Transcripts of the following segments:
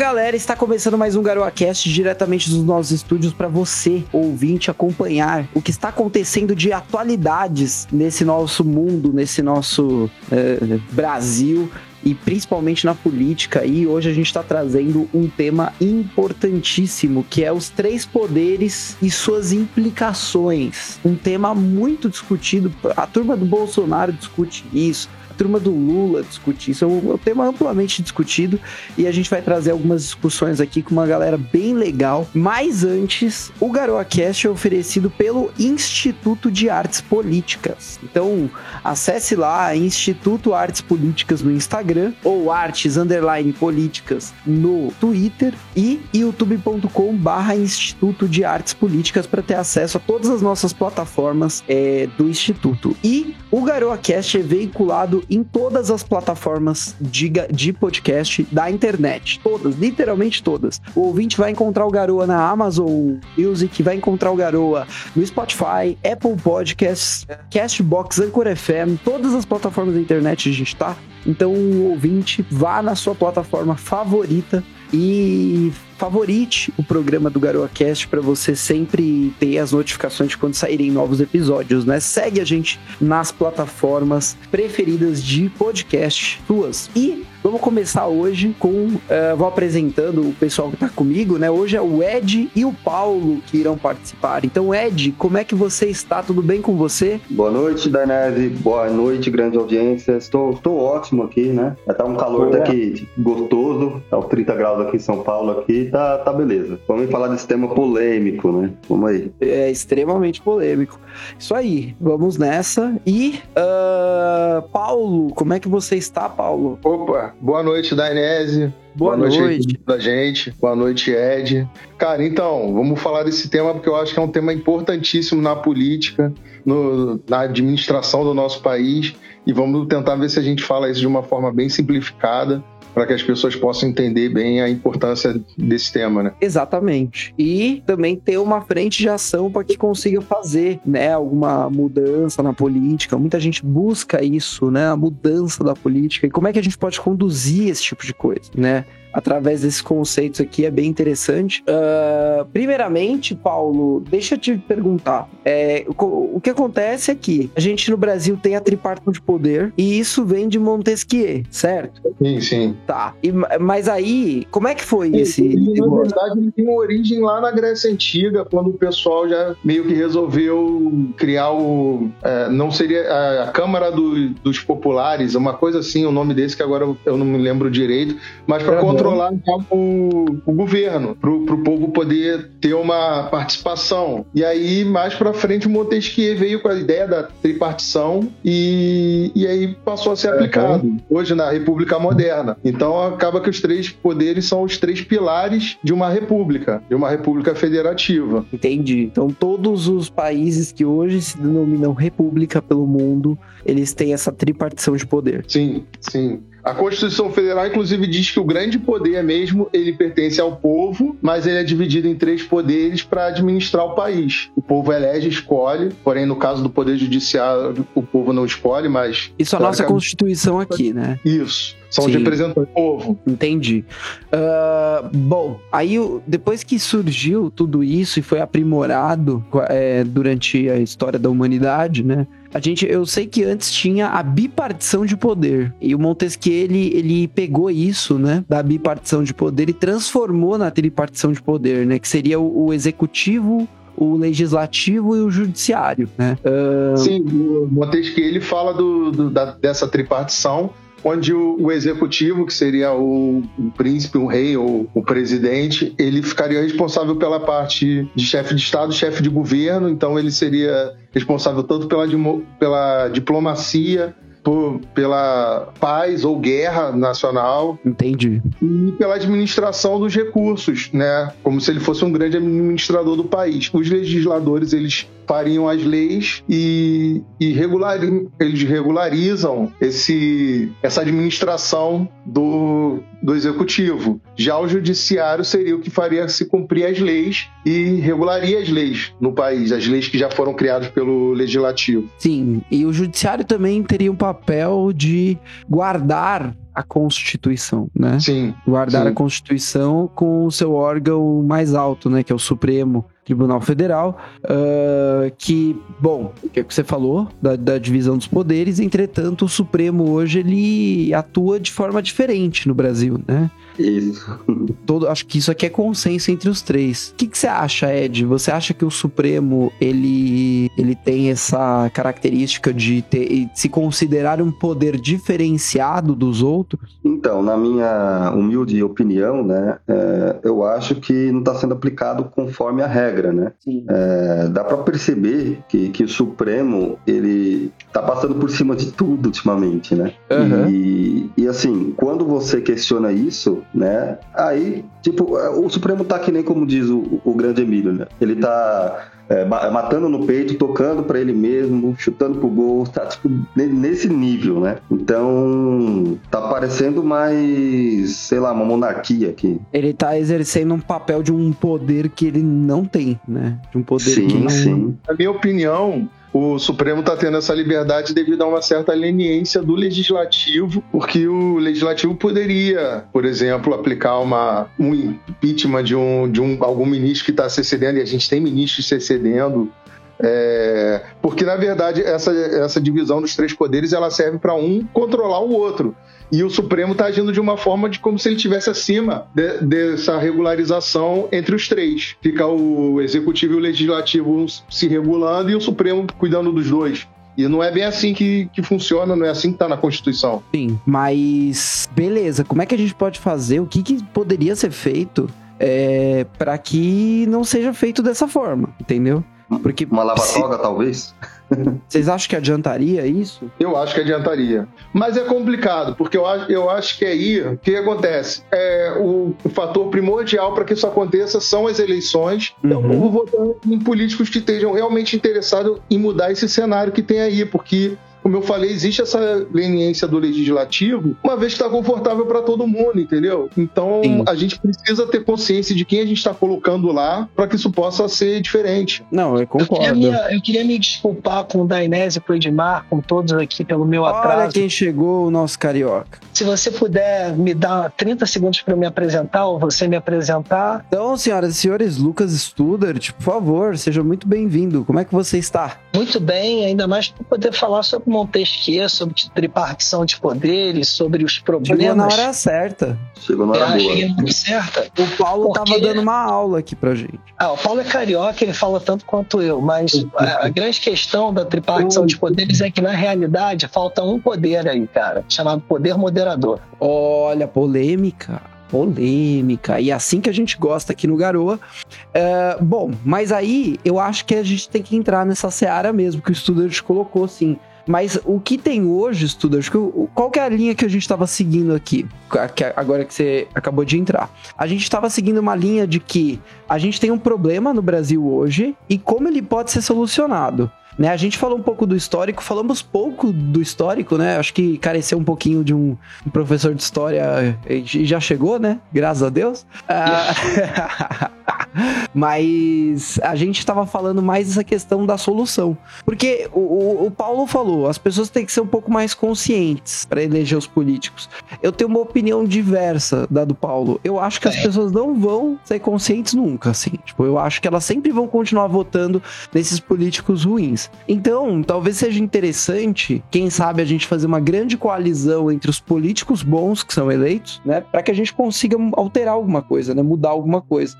galera, está começando mais um GaroaCast diretamente dos nossos estúdios para você, ouvinte, acompanhar o que está acontecendo de atualidades nesse nosso mundo, nesse nosso eh, Brasil e principalmente na política. E hoje a gente está trazendo um tema importantíssimo, que é os três poderes e suas implicações. Um tema muito discutido. A turma do Bolsonaro discute isso turma do Lula discutir. Isso é um, tema amplamente discutido e a gente vai trazer algumas discussões aqui com uma galera bem legal. Mas antes, o GaroaCast é oferecido pelo Instituto de Artes Políticas. Então, acesse lá Instituto Artes Políticas no Instagram ou Artes Underline Políticas no Twitter e youtube.com barra Instituto de Artes Políticas para ter acesso a todas as nossas plataformas é, do Instituto. E o GaroaCast é veiculado em todas as plataformas de, de podcast da internet. Todas, literalmente todas. O ouvinte vai encontrar o Garoa na Amazon Music, vai encontrar o Garoa no Spotify, Apple Podcasts, Castbox, Anchor FM, todas as plataformas da internet a gente tá. Então, o ouvinte, vá na sua plataforma favorita e favorite o programa do GaroaCast para você sempre ter as notificações de quando saírem novos episódios, né? Segue a gente nas plataformas preferidas de podcast suas. E Vamos começar hoje com. Uh, vou apresentando o pessoal que está comigo, né? Hoje é o Ed e o Paulo que irão participar. Então, Ed, como é que você está? Tudo bem com você? Boa noite, Danese. Boa noite, grande audiência. Estou, estou ótimo aqui, né? Tá um calor daqui gostoso. Tá os 30 graus aqui em São Paulo aqui. Tá, tá beleza. Vamos falar desse tema polêmico, né? Vamos aí. É extremamente polêmico. Isso aí. Vamos nessa. E, uh, Paulo, como é que você está, Paulo? Opa, boa noite, Dainese. Boa, boa noite, noite. da gente. Boa noite, Ed. Cara, então, vamos falar desse tema porque eu acho que é um tema importantíssimo na política, no, na administração do nosso país e vamos tentar ver se a gente fala isso de uma forma bem simplificada para que as pessoas possam entender bem a importância desse tema, né? Exatamente. E também ter uma frente de ação para que consiga fazer, né, alguma mudança na política. Muita gente busca isso, né, a mudança da política e como é que a gente pode conduzir esse tipo de coisa, né? Através desses conceitos aqui é bem interessante. Uh, primeiramente, Paulo, deixa eu te perguntar. É, o, o, que acontece é que a gente no Brasil tem a tripartite de poder e isso vem de Montesquieu, certo? Sim, sim. Tá. E, mas aí, como é que foi esse. na verdade, ele tem uma origem lá na Grécia Antiga, quando o pessoal já meio que resolveu criar o. É, não seria a, a Câmara do, dos Populares, uma coisa assim, o nome desse que agora eu, não me lembro direito, mas para controlar então, o, o governo, para o povo poder ter uma participação. E aí, mais para frente, o Montesquieu veio com a ideia da tripartição e, e aí passou a ser aplicado uhum. hoje na República Moderna. Então, acaba que os três poderes são os três pilares de uma república, de uma república federativa. Entendi. Então, todos os países que hoje se denominam república pelo mundo, eles têm essa tripartição de poder. Sim, sim. A Constituição Federal, inclusive, diz que o grande poder mesmo ele pertence ao povo, mas ele é dividido em três poderes para administrar o país. O povo elege, escolhe, porém, no caso do Poder Judiciário, o povo não escolhe, mas. Isso é a nossa Constituição aqui, né? Isso. São Sim. os representantes do povo. Entendi. Uh, bom, aí depois que surgiu tudo isso e foi aprimorado é, durante a história da humanidade, né? A gente, eu sei que antes tinha a bipartição de poder. E o Montesquieu, ele, ele pegou isso, né? Da bipartição de poder e transformou na tripartição de poder, né? Que seria o, o executivo, o legislativo e o judiciário, né? Uh... Sim, o Montesquieu ele fala do, do da, dessa tripartição onde o, o, executivo, que seria o, o, príncipe, o rei ou o presidente, ele ficaria responsável pela parte de chefe de Estado, chefe de governo, então ele seria responsável tanto pela, pela diplomacia por, pela paz ou guerra nacional. Entendi. E pela administração dos recursos, né? Como se ele fosse um grande administrador do país. Os legisladores, eles fariam as leis e, e regular, eles regularizam esse, essa administração do, do executivo. Já o judiciário seria o que faria se cumprir as leis e regularia as leis no país, as leis que já foram criadas pelo legislativo. Sim, e o judiciário também teria um papel de guardar a Constituição, né? Sim. Guardar sim. a Constituição com o seu órgão mais alto, né? Que é o Supremo Tribunal Federal, uh, que, bom, o que você falou da, da, divisão dos poderes, entretanto, o Supremo hoje ele atua de forma diferente no Brasil, né? Isso. Todo, acho que isso aqui é consenso entre os três. O que, que você acha, Ed? Você acha que o Supremo ele, ele tem essa característica de ter, se considerar um poder diferenciado dos outros? Então, na minha humilde opinião, né, é, eu acho que não está sendo aplicado conforme a regra, né? É, dá para perceber que, que o Supremo ele passando por cima de tudo ultimamente, né? Uhum. E, e assim, quando você questiona isso, né? Aí, tipo, o Supremo tá que nem como diz o, o grande Emílio, né? Ele tá é, matando no peito, tocando para ele mesmo, chutando pro gol, tá tipo nesse nível, né? Então tá parecendo mais, sei lá, uma monarquia aqui. Ele tá exercendo um papel de um poder que ele não tem, né? De um poder sim, que não... sim. Na minha opinião, o Supremo está tendo essa liberdade devido a uma certa leniência do legislativo, porque o legislativo poderia, por exemplo, aplicar uma, um impeachment de, um, de um, algum ministro que está se excedendo, e a gente tem ministros se excedendo. É, porque, na verdade, essa, essa divisão dos três poderes ela serve para um controlar o outro. E o Supremo está agindo de uma forma de como se ele estivesse acima de, dessa regularização entre os três. Fica o executivo e o legislativo se regulando e o Supremo cuidando dos dois. E não é bem assim que, que funciona, não é assim que está na Constituição. Sim, mas beleza, como é que a gente pode fazer? O que, que poderia ser feito é, para que não seja feito dessa forma, entendeu? Porque uma lava-toga, se... talvez? Vocês acham que adiantaria isso? Eu acho que adiantaria. Mas é complicado, porque eu acho, eu acho que aí o que acontece? É, o, o fator primordial para que isso aconteça são as eleições. Uhum. Eu vou votar em políticos que estejam realmente interessados em mudar esse cenário que tem aí, porque como eu falei, existe essa leniência do legislativo, uma vez que está confortável para todo mundo, entendeu? Então Sim. a gente precisa ter consciência de quem a gente está colocando lá para que isso possa ser diferente. Não, eu concordo. Eu queria, me, eu queria me desculpar com o Dainese e com o Edmar, com todos aqui pelo meu Olha atraso. Olha quem chegou, o nosso carioca. Se você puder me dar 30 segundos para me apresentar ou você me apresentar. Então, senhoras e senhores, Lucas Studert, por favor, seja muito bem-vindo. Como é que você está? Muito bem, ainda mais para poder falar sobre Montesquieu, sobre tripartição de poderes, sobre os problemas. Chegou na hora certa. Chegou na hora é, boa. Certa. O Paulo Porque... tava dando uma aula aqui pra gente. Ah, o Paulo é carioca, ele fala tanto quanto eu, mas a, a grande questão da tripartição de poderes é que, na realidade, falta um poder aí, cara, chamado poder moderador. Olha, polêmica polêmica e assim que a gente gosta aqui no Garoa. Uh, bom, mas aí eu acho que a gente tem que entrar nessa seara mesmo que o Student colocou, assim. Mas o que tem hoje, Student, qual que é a linha que a gente estava seguindo aqui? Agora que você acabou de entrar. A gente estava seguindo uma linha de que a gente tem um problema no Brasil hoje e como ele pode ser solucionado. Né, a gente falou um pouco do histórico, falamos pouco do histórico, né? Acho que careceu um pouquinho de um, um professor de história e já chegou, né? Graças a Deus. Ah, Mas a gente estava falando mais dessa questão da solução. Porque o, o, Paulo falou, as pessoas têm que ser um pouco mais conscientes para eleger os políticos. Eu tenho uma opinião diversa da do Paulo. Eu acho que as pessoas não vão ser conscientes nunca, assim. Tipo, eu acho que elas sempre vão continuar votando nesses políticos ruins. Então, talvez seja interessante, quem sabe, a gente fazer uma grande coalizão entre os políticos bons que são eleitos, né? Para que a gente consiga alterar alguma coisa, né? Mudar alguma coisa.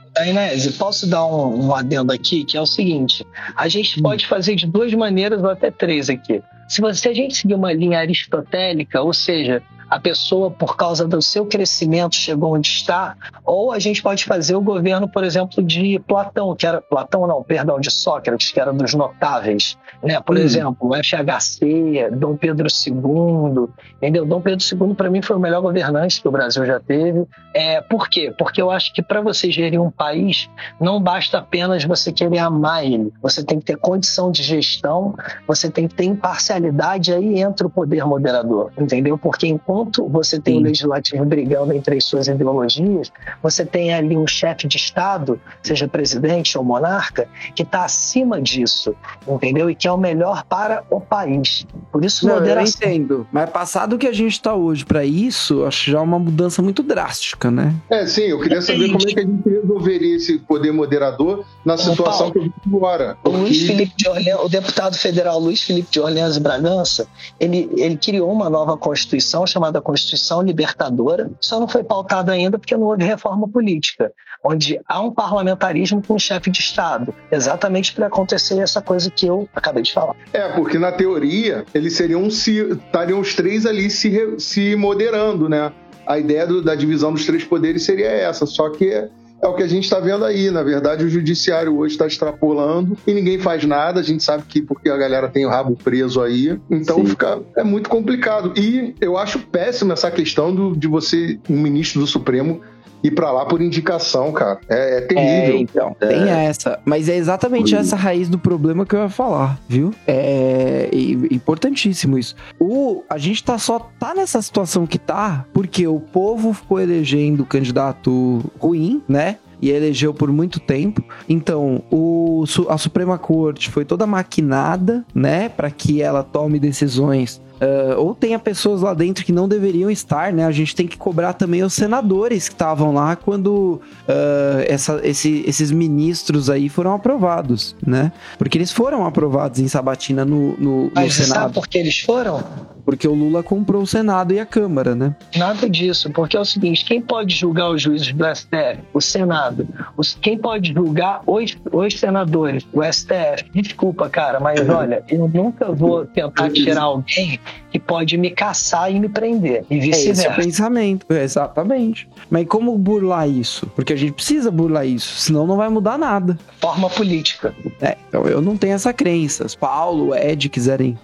Posso dar um, um adendo aqui, que é o seguinte: a gente hum. pode fazer de duas maneiras ou até três aqui. Se, você, se a gente seguir uma linha aristotélica, ou seja, a pessoa, por causa do seu crescimento, chegou onde está, ou a gente pode fazer o governo, por exemplo, de Platão, que era Platão não, perdão, de Sócrates, que era dos notáveis, né? Por hum. exemplo, o FHC, Dom Pedro II, entendeu? Dom Pedro II para mim foi o melhor governante que o Brasil já teve. É, por quê? Porque eu acho que para você gerir um país, não basta apenas você querer amar ele. Você tem que ter condição de gestão, você tem que ter imparcialidade aí entre o poder moderador, entendeu? Porque enquanto enquanto você tem Sim. o legislativo brigando entre as suas ideologias, você tem ali um chefe de Estado, seja presidente ou monarca, que está acima disso, entendeu? E que é o melhor para o país. Por isso, Não, moderação. Eu entendo. Mas passado o que a gente está hoje para isso, acho já uma mudança muito drástica, né? É, sim. Eu queria saber como é que a gente resolveria esse poder moderador na situação Paulo, que eu vi agora. Porque... O, Luiz Felipe de Orleans, o deputado federal Luiz Felipe de Orleans e Bragança, ele, ele criou uma nova Constituição chamada Constituição Libertadora, só não foi pautada ainda porque não houve reforma política, onde há um parlamentarismo com um chefe de Estado, exatamente para acontecer essa coisa que eu acabei de falar. É, porque na teoria eles seriam se estariam os três ali se, se moderando, né? A ideia do, da divisão dos três poderes seria essa, só que é o que a gente está vendo aí. Na verdade, o judiciário hoje está extrapolando e ninguém faz nada. A gente sabe que porque a galera tem o rabo preso aí. Então fica, é muito complicado. E eu acho péssimo essa questão do, de você, um ministro do Supremo, ir para lá por indicação, cara. É, é terrível. É, então, é. tem essa. Mas é exatamente essa raiz do problema que eu ia falar, viu? É importantíssimo isso. O, a gente tá só tá nessa situação que tá porque o povo ficou elegendo candidato ruim, né? e elegeu por muito tempo. Então, o, a Suprema Corte foi toda maquinada, né, para que ela tome decisões Uh, ou tenha pessoas lá dentro que não deveriam estar, né? A gente tem que cobrar também os senadores que estavam lá quando uh, essa, esse, esses ministros aí foram aprovados, né? Porque eles foram aprovados em Sabatina no, no, Mas no Senado. Sabe por que eles foram? Porque o Lula comprou o Senado e a Câmara, né? Nada disso, porque é o seguinte: quem pode julgar os juízes do STF? O Senado. Os, quem pode julgar os, os senadores? O STF. Desculpa, cara, mas olha, eu nunca vou tentar tirar alguém que pode me caçar e me prender. E vice-versa. É esse é o pensamento, exatamente. Mas como burlar isso? Porque a gente precisa burlar isso, senão não vai mudar nada. Forma política. É, então eu não tenho essa crença. Paulo, Ed quiserem.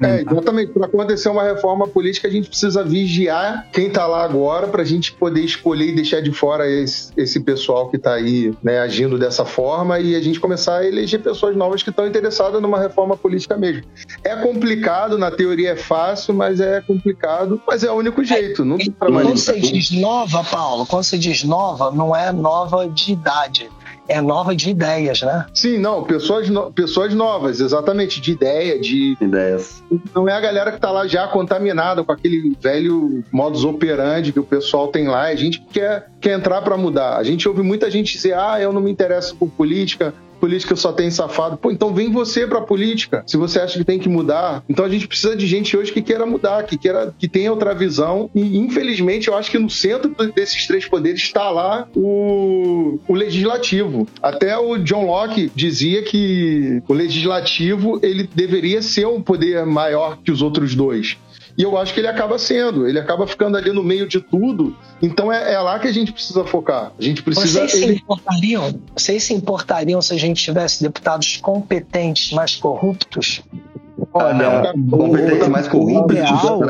É, exatamente. Para acontecer uma reforma política, a gente precisa vigiar quem tá lá agora para a gente poder escolher e deixar de fora esse, esse pessoal que tá aí né, agindo dessa forma e a gente começar a eleger pessoas novas que estão interessadas numa reforma política mesmo. É complicado, na teoria é fácil, mas é complicado, mas é o único jeito. Não tem Quando você diz nova, Paulo, quando você diz nova, não é nova de idade é nova de ideias, né? Sim, não, pessoas, no, pessoas novas, exatamente, de ideia, de. Ideias. Não é a galera que tá lá já contaminada com aquele velho modus operandi que o pessoal tem lá. A gente que quer, quer entrar para mudar. A gente ouve muita gente dizer, ah, eu não me interesso por política, política só tem safado. Pô, então vem você pra política, se você acha que tem que mudar. Então a gente precisa de gente hoje que queira mudar, que queira, que tenha outra visão. E infelizmente eu acho que no centro desses três poderes está lá o, o legislativo. Até o John Locke dizia que o legislativo ele deveria ser um poder maior que os outros dois. E eu acho que ele acaba sendo, ele acaba ficando ali no meio de tudo. Então é, é lá que a gente precisa focar. A gente precisa. Vocês se importariam? Vocês se importariam se a gente tivesse deputados competentes, mas corruptos? Olha, competentes mais corruptos. Ideal,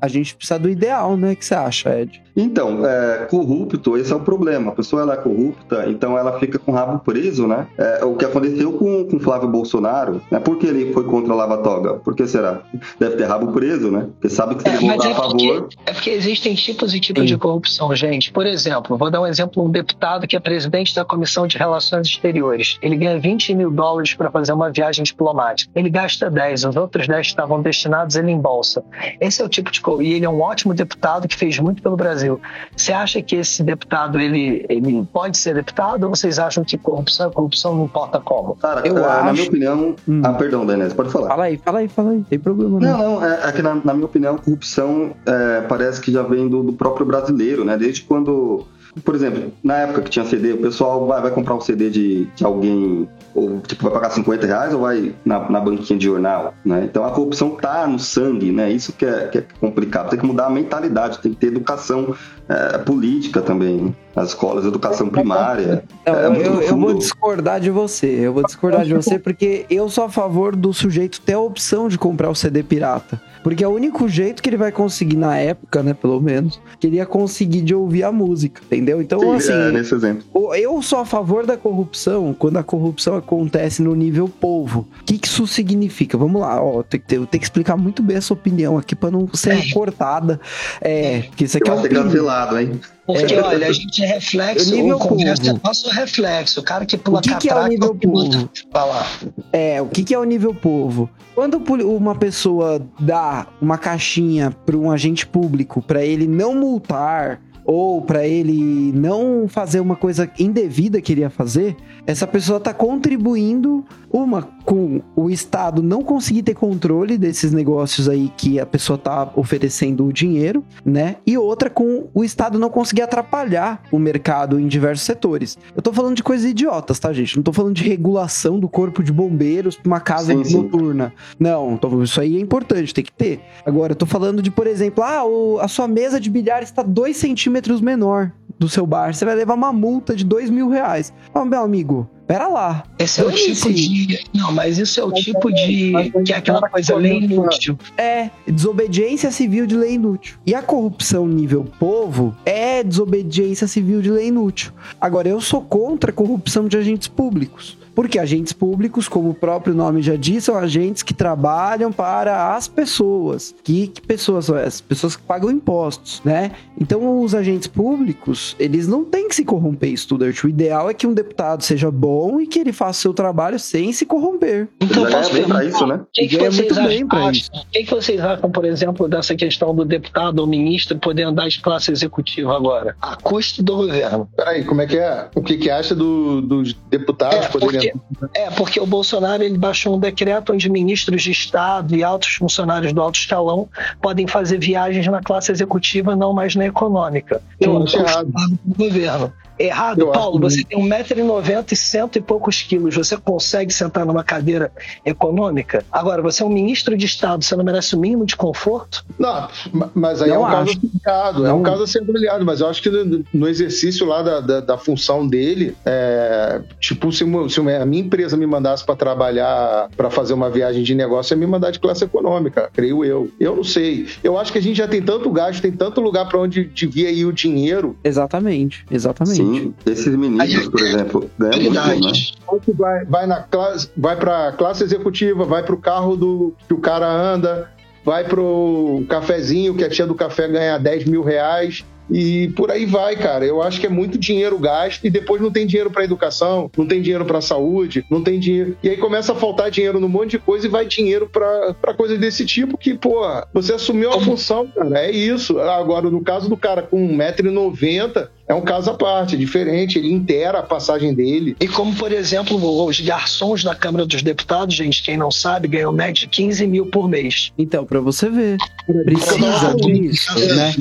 a gente precisa do ideal, né? O que você acha, Ed? Então, é, corrupto, esse é o problema. A pessoa ela é corrupta, então ela fica com o rabo preso, né? É, o que aconteceu com, com Flávio Bolsonaro, né? Por que ele foi contra a Lava Toga? Por que será? Deve ter rabo preso, né? Porque sabe que se ele é, votar é a favor. É porque existem tipos e tipos Sim. de corrupção, gente. Por exemplo, vou dar um exemplo: um deputado que é presidente da Comissão de Relações Exteriores. Ele ganha 20 mil dólares para fazer uma viagem diplomática. Ele gasta 10, os outros 10 estavam destinados ele em bolsa. Esse é o tipo de. E ele é um ótimo deputado que fez muito pelo Brasil. Você acha que esse deputado ele, ele pode ser deputado ou vocês acham que corrupção corrupção não importa como? Cara, eu é, acho... na minha opinião. Hum. Ah, perdão, Denise, pode falar. Fala aí, fala aí, fala aí, tem problema não. Não, não, é, é que na, na, minha opinião, corrupção é, parece que já vem do, do próprio brasileiro, né? Desde quando por exemplo, na época que tinha CD, o pessoal vai, vai comprar um CD de, de alguém, ou tipo, vai pagar 50 reais ou vai na, na banquinha de jornal, né? Então a corrupção tá no sangue, né? Isso que é, que é complicado. Tem que mudar a mentalidade, tem que ter educação é, política também nas escolas, educação primária. Não, é eu, eu, vou discordar de você, eu vou discordar de você porque eu sou a favor do sujeito ter a opção de comprar o CD pirata. Porque é o único jeito que ele vai conseguir, na época, né, pelo menos, que ele ia conseguir de ouvir a música, Entendeu? Então, Sim, assim, é, nesse exemplo. eu sou a favor da corrupção quando a corrupção acontece no nível povo. O que, que isso significa? Vamos lá, ó, tem que, ter- eu tenho que explicar muito bem essa opinião aqui pra não ser cortada. É, porque isso aqui Eu é ser cancelado, hein? Porque, É. olha, a gente é reflexo, O nível o Congresso povo. é nosso reflexo. O cara que pula O que que é o catraca, nível pula- povo? Lá. É, o que, que é o nível povo? Quando uma pessoa dá uma caixinha para um agente público para ele não multar ou para ele não fazer uma coisa indevida que ele ia fazer, essa pessoa tá contribuindo uma com o Estado não conseguir ter controle desses negócios aí que a pessoa tá oferecendo o dinheiro, né? E outra com o Estado não conseguir atrapalhar o mercado em diversos setores. Eu tô falando de coisas idiotas, tá, gente? Não tô falando de regulação do corpo de bombeiros pra uma casa Sim, sim. noturna. Não, tô- isso aí é importante, tem que ter. Agora, eu tô falando de, por exemplo, ah, o- a sua mesa de bilhar está 2 centímetros menor do seu bar. Você vai levar uma multa de 2 mil reais. Ó, meu amigo, pera lá. Esse é o tipo de. Não, mas isso é o tipo de. Que é aquela coisa lei inútil. É desobediência civil de lei inútil. E a corrupção nível povo é desobediência civil de lei inútil. Agora, eu sou contra a corrupção de agentes públicos. Porque agentes públicos, como o próprio nome já diz, são agentes que trabalham para as pessoas. Que, que pessoas são essas? Pessoas que pagam impostos, né? Então, os agentes públicos, eles não têm que se corromper, Studart. O ideal é que um deputado seja bom e que ele faça o seu trabalho sem se corromper. Então, Já ganha posso bem pra perguntar, isso, né? O que, que Ganha vocês muito bem pra acham? O que, que vocês acham, por exemplo, dessa questão do deputado ou ministro poder andar de classe executiva agora? A custo do governo. Peraí, como é que é? O que, que acha do- dos deputados É, poderem. É, porque o Bolsonaro ele baixou um decreto onde ministros de Estado e altos funcionários do alto escalão podem fazer viagens na classe executiva, não mais na econômica. Custo errado. pago pelo governo. Errado, Eu Paulo, acho você tem 1,90m e cento e poucos quilos. Você consegue sentar numa cadeira econômica? Agora, você é um ministro de Estado, você não merece o mínimo de conforto? Não, ma- mas aí Não é um caso acho. associado, é Não. um caso a ser avaliado, mas eu acho que no, exercício lá da, da, da função dele, é, tipo, se, se a minha empresa me mandasse para trabalhar, para fazer uma viagem de negócio, ia me mandar de classe econômica, creio eu. Eu não sei. Eu acho que a gente já tem tanto gasto, tem tanto lugar para onde devia ir o dinheiro, Exatamente, exatamente. Sim, esses ministros, por exemplo, ganham muito, né? Que vai, vai na classe, vai para classe executiva, vai para o carro do que o cara anda, vai pro cafezinho que a tia do café ganha 10 mil reais. E por aí vai, cara. Eu acho que é muito dinheiro gasto e depois não tem dinheiro para educação, não tem dinheiro para saúde, não tem dinheiro. E aí começa a faltar dinheiro num monte de coisa e vai dinheiro para coisas desse tipo que, pô, você assumiu a função, cara. É isso. Agora, no caso do cara com 1,90m, é um caso à parte, é diferente. Ele inteira a passagem dele. E como, por exemplo, os garçons da Câmara dos Deputados, gente, quem não sabe, ganham média de 15 mil por mês. Então, pra você ver, precisa disso, né?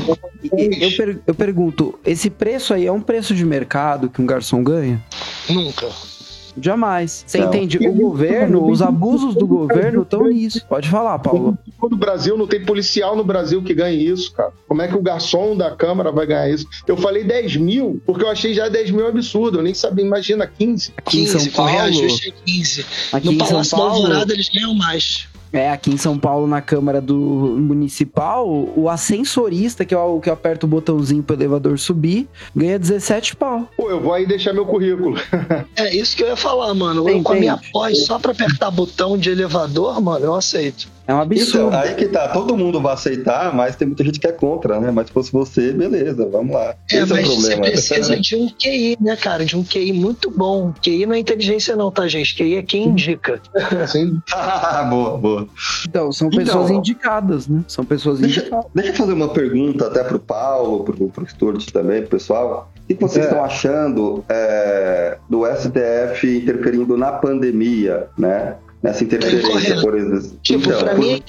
E Eu, per- eu pergunto, esse preço aí é um preço de mercado que um garçom ganha? Nunca. Jamais. Você Não. entende? O governo, os abusos do governo estão nisso. Pode falar, Paulo. No Brasil não tem policial no Brasil que ganhe isso, cara. Como é que o garçom da Câmara vai ganhar isso? Eu falei 10 mil, porque eu achei já 10 mil absurdo. Eu nem sabia, imagina, 15. Aqui em 15, São com Paulo, reajuste é 15. aqui No em São Palácio da Alvorada eles ganham mais. É, aqui em São Paulo, na Câmara do Municipal, o ascensorista, que é o que aperta o botãozinho pro elevador subir, ganha 17 pau. Pô, eu vou aí deixar meu currículo. É isso que eu ia falar, mano. Você Eu com a minha pós, só pra apertar botão de elevador, mano, eu aceito. É um absurdo. Então, aí que tá, todo mundo vai aceitar, mas tem muita gente que é contra, né? Mas se fosse você, beleza, vamos lá. É, Esse é o mas você problema. precisa de um QI, né, cara? De um QI muito bom. QI não é inteligência, não, tá, gente? QI é quem indica. Assim, Ah, boa, boa. Então, são Então, pessoas ó. indicadas, né? São pessoas Deixa, indicadas. deixa eu fazer uma pergunta até pro Paulo, pro, pro Stuart também, pro pessoal. O que vocês É. estão achando é, do STF interferindo na pandemia, né? Nessa interferência, Incorreto. por exemplo. Tipo, Então, pra por- mim,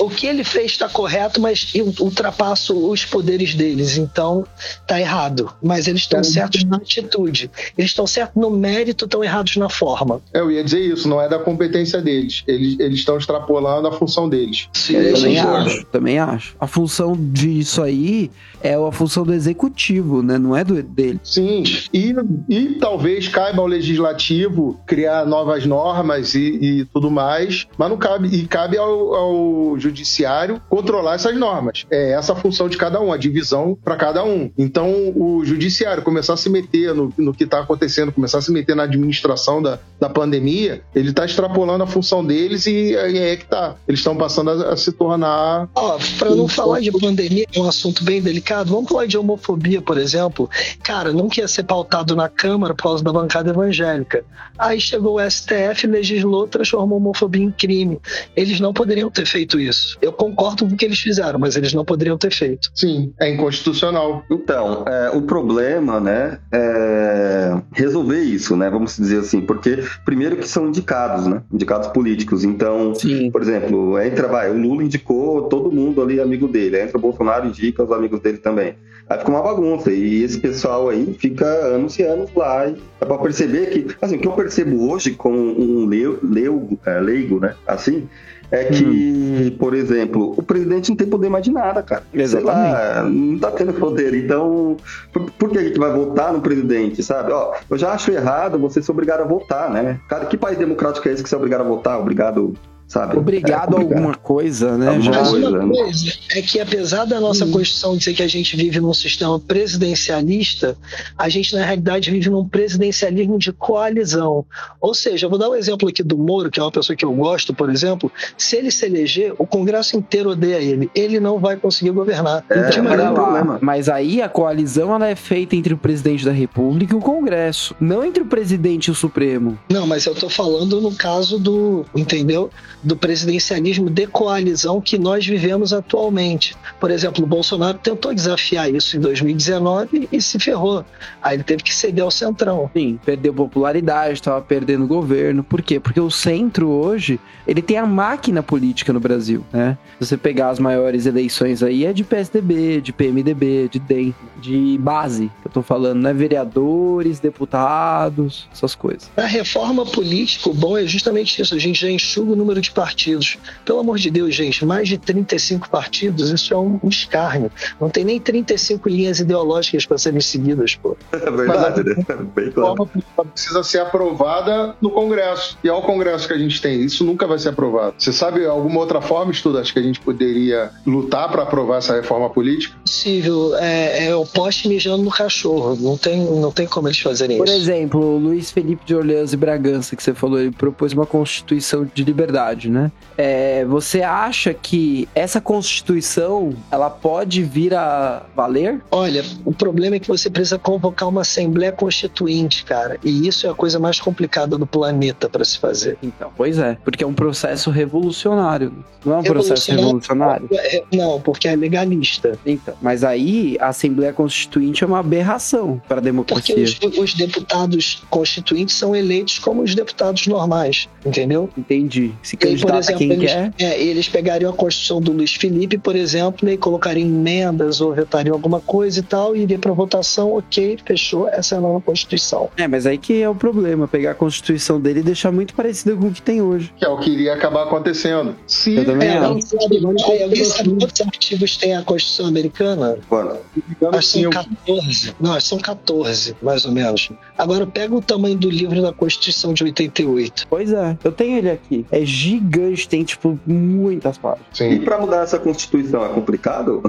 o que ele fez está correto, mas eu ultrapasso os poderes deles. Então, tá errado. Mas eles estão É. certos na atitude. Eles estão certos no mérito, estão errados na forma. eu ia dizer isso, não é da competência deles. Eles eles estão extrapolando a função deles. Sim, Eu também concordo. acho, também acho. A função disso aí é a função do executivo, né? Não é do dele. Sim, e, e talvez caiba ao legislativo criar novas normas e, e tudo mais, mas não cabe, e cabe ao, ao judiciário controlar essas normas. É essa a função de cada um, a divisão para cada um. Então, o judiciário começar a se meter no, no que está acontecendo, começar a se meter na administração da, da pandemia, ele está extrapolando a função deles e, e é que tá. Eles estão passando a, a, se tornar. Ó, para não falar de pandemia, é um assunto bem delicado, vamos falar de homofobia, por exemplo. Cara, não quer ser pautado na Câmara por causa da bancada evangélica. Aí chegou o STF, legislou, transformou a homofobia em crime. Eles não poderiam ter feito isso. Eu concordo com o que eles fizeram, mas eles não poderiam ter feito. Sim, é inconstitucional. Então, é, o problema, né, é resolver isso, né, vamos dizer assim, porque primeiro que são indicados, né, indicados políticos. Então, Sim. por exemplo, entra, vai, o Lula indicou todo mundo ali amigo dele, entra o Bolsonaro indica os amigos dele também. Aí fica uma bagunça e esse pessoal aí fica anos e anos lá e dá pra perceber que, assim, o que eu percebo hoje como um leigo, é, leigo né, assim, é que, hum. por exemplo, o presidente não tem poder mais de nada, cara. Exatamente. Lá, não tá tendo poder. Então, por, por, que a gente vai votar no presidente, sabe? Ó, eu já acho errado você ser obrigado a votar, né? Cara, que país democrático é esse que você é obrigado a votar? Obrigado sabe? Obrigado é, a alguma coisa, né? Alguma Mas coisa, uma né? coisa é que apesar da nossa hum. Constituição dizer que a gente vive num sistema presidencialista, a gente na realidade vive num presidencialismo de coalizão. Ou seja, eu vou dar um exemplo aqui do Moro, que é uma pessoa que eu gosto, por exemplo. Se ele se eleger, o Congresso inteiro odeia ele. Ele não vai conseguir governar. É, mas, problema. mas aí a coalizão ela é feita entre o presidente da República e o Congresso, não entre o presidente e o Supremo. Não, mas eu tô falando no caso do, entendeu? Do presidencialismo de coalizão que nós vivemos atualmente. Por exemplo, o Bolsonaro tentou desafiar isso em 2019 e se ferrou. Aí ele teve que ceder ao centrão. Sim, perdeu popularidade, estava perdendo governo. Por quê? Porque o centro hoje, ele tem a máquina política no Brasil, né? Se você pegar as maiores eleições aí, é de PSDB, de PMDB, de DEM, de base, que eu tô falando, né? Vereadores, deputados, essas coisas. A reforma política, o bom é justamente isso. A gente já enxuga o número de partidos. Pelo amor de Deus, gente, mais de 35 partidos, isso é um escárnio. Não tem nem 35 linhas ideológicas para serem seguidas, pô. É verdade, Mas, né? Bem claro. precisa ser aprovada no Congresso. E é o Congresso que a gente tem. Isso nunca vai ser aprovado. Você sabe alguma outra forma, Estudas, que a gente poderia lutar para aprovar essa reforma política? Possível. É, é o poste mijando no cachorro. Não tem, não tem como eles fazerem Por isso. Por exemplo, o Luiz Felipe de Orleans e Bragança, que você falou, ele propôs uma constituição de liberdade, né? É, você acha que essa constituição ela pode vir a valer? Olha, o problema é que você precisa convocar uma assembleia constituinte, cara, e isso é a coisa mais complicada do planeta para se fazer. Então, pois é, porque é um processo revolucionário. Não é um processo revolucionário? É, não, porque é legalista. Então, mas aí a assembleia constituinte é uma aberração para a democracia. Porque os, os deputados constituintes são eleitos como os deputados normais, entendeu? Entendi. Se candidata exemplo, eles. É, eles pegariam a Constituição do Luiz Felipe, por exemplo, e colocariam emendas ou vetariam alguma coisa e tal, e iria para votação, ok, fechou, essa é a nova Constituição. É, mas aí que é o problema, pegar a Constituição dele e deixar muito parecida com o que tem hoje. Que é o que iria acabar acontecendo. Sim, Eu também é, acho. Alguém sabe quantos artigos tem a Constituição americana? Quando? Acho que são 14. Não, são 14, mais ou menos. Agora pega o tamanho do livro da Constituição de 88. Pois é, eu tenho ele aqui. É gigante, tem, tipo, muitas páginas. Sim. E pra mudar essa Constituição é complicado?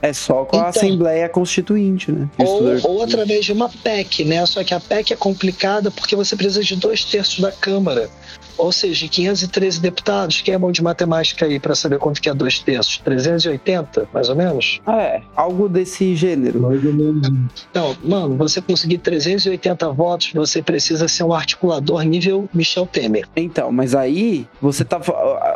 É só com a então, Assembleia Constituinte, né? Ou, ou através de uma PEC, né? Só que a PEC é complicada porque você precisa de dois terços da Câmara. Ou seja, 513 deputados, quem é bom de matemática aí para saber quanto que é dois terços? 380, mais ou menos? Ah, é, algo desse gênero. Mais ou menos. Então, mano, você conseguir 380 votos, você precisa ser um articulador nível Michel Temer. Então, mas aí você tá.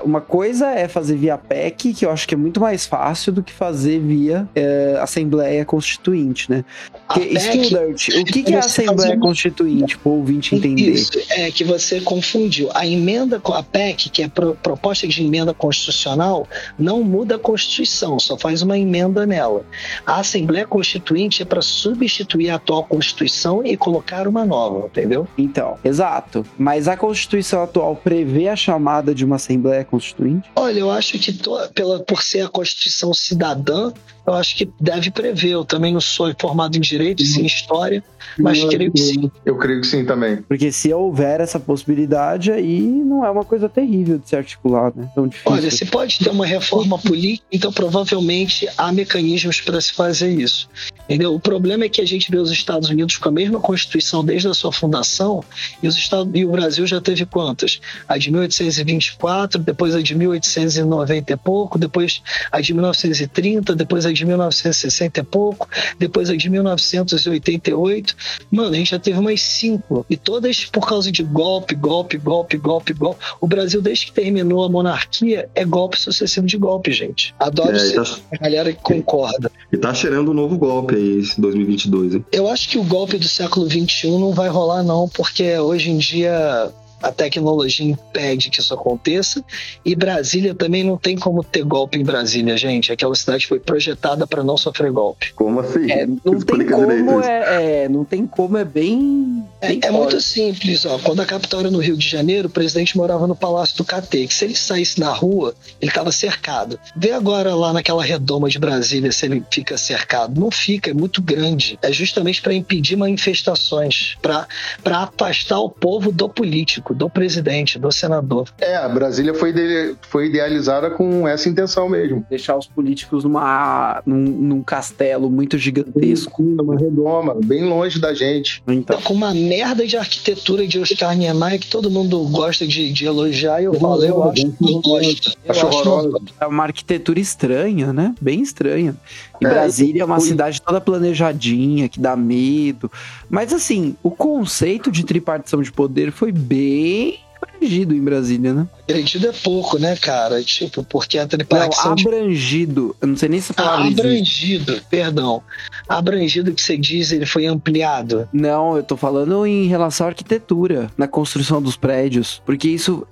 Uma coisa é fazer via PEC, que eu acho que é muito mais fácil do que fazer via é, Assembleia Constituinte, né? Porque, Studart, o que, que é a Assembleia Constituinte, para o ouvinte entender? Isso, é que você confundiu. A emenda, a PEC, que é proposta de emenda constitucional, não muda a Constituição, só faz uma emenda nela. A Assembleia Constituinte é para substituir a atual Constituição e colocar uma nova, entendeu? Então, exato. Mas a Constituição atual prevê a chamada de uma Assembleia Constituinte? Olha, eu acho que to, pela, por ser a Constituição cidadã, eu acho que deve prever. Eu também não sou formado em Direito, sim em História, mas eu, creio que sim. Eu creio que sim também. Porque se houver essa possibilidade, aí não é uma coisa terrível de se articular, né? Tão difícil. Olha, se pode ter uma reforma política, então provavelmente há mecanismos para se fazer isso. Entendeu? O problema é que a gente vê os Estados Unidos com a mesma Constituição desde a sua fundação, e, os Estados, e o Brasil já teve quantas? A de 1824, depois a de 1890 e pouco, depois a de 1930, depois a de 1960 e pouco, depois a de 1988. Mano, a gente já teve umas cinco. E todas por causa de golpe, golpe, golpe, golpe, golpe. O Brasil, desde que terminou a monarquia, é golpe sucessivo de golpe, gente. Adoro é, tá... a galera que concorda. E tá cheirando um novo golpe aí, esse 2022, hein? Eu acho que o golpe do século XXI não vai rolar, não, porque hoje em dia a tecnologia impede que isso aconteça. E Brasília também não tem como ter golpe em Brasília, gente. Aquela cidade foi projetada para não sofrer golpe. Como assim? É, não tem como, é, é, não tem como, é bem. bem é, é muito simples, ó. Quando a capital era no Rio de Janeiro, o presidente morava no Palácio do Catê, que se ele saísse na rua, ele estava cercado. Vê agora lá naquela redoma de Brasília se ele fica cercado. Não fica, é muito grande. É justamente para impedir manifestações, para afastar o povo do político do presidente, do senador. É, a Brasília foi, de, foi idealizada com essa intenção mesmo. Deixar os políticos numa, num, num castelo muito gigantesco. Uma redoma, bem longe da gente. Então. Com uma merda de arquitetura de Oscar Niemeyer que todo mundo gosta de, de elogiar, eu falo, eu acho que não gosta. Acho horrorosa. É uma arquitetura estranha, né? Bem estranha. E é, Brasília é uma cidade toda planejadinha, que dá medo. Mas assim, o conceito de tripartição de poder foi bem Bye. Abrangido em Brasília, né? Abrangido é pouco, né, cara? Tipo, porque a tripartição... Não, abrangido. Eu não sei nem se a palavra ah, Abrangido, existe. perdão. Abrangido que você diz, ele foi ampliado. Não, eu tô falando em relação à arquitetura, na construção dos prédios. Porque isso...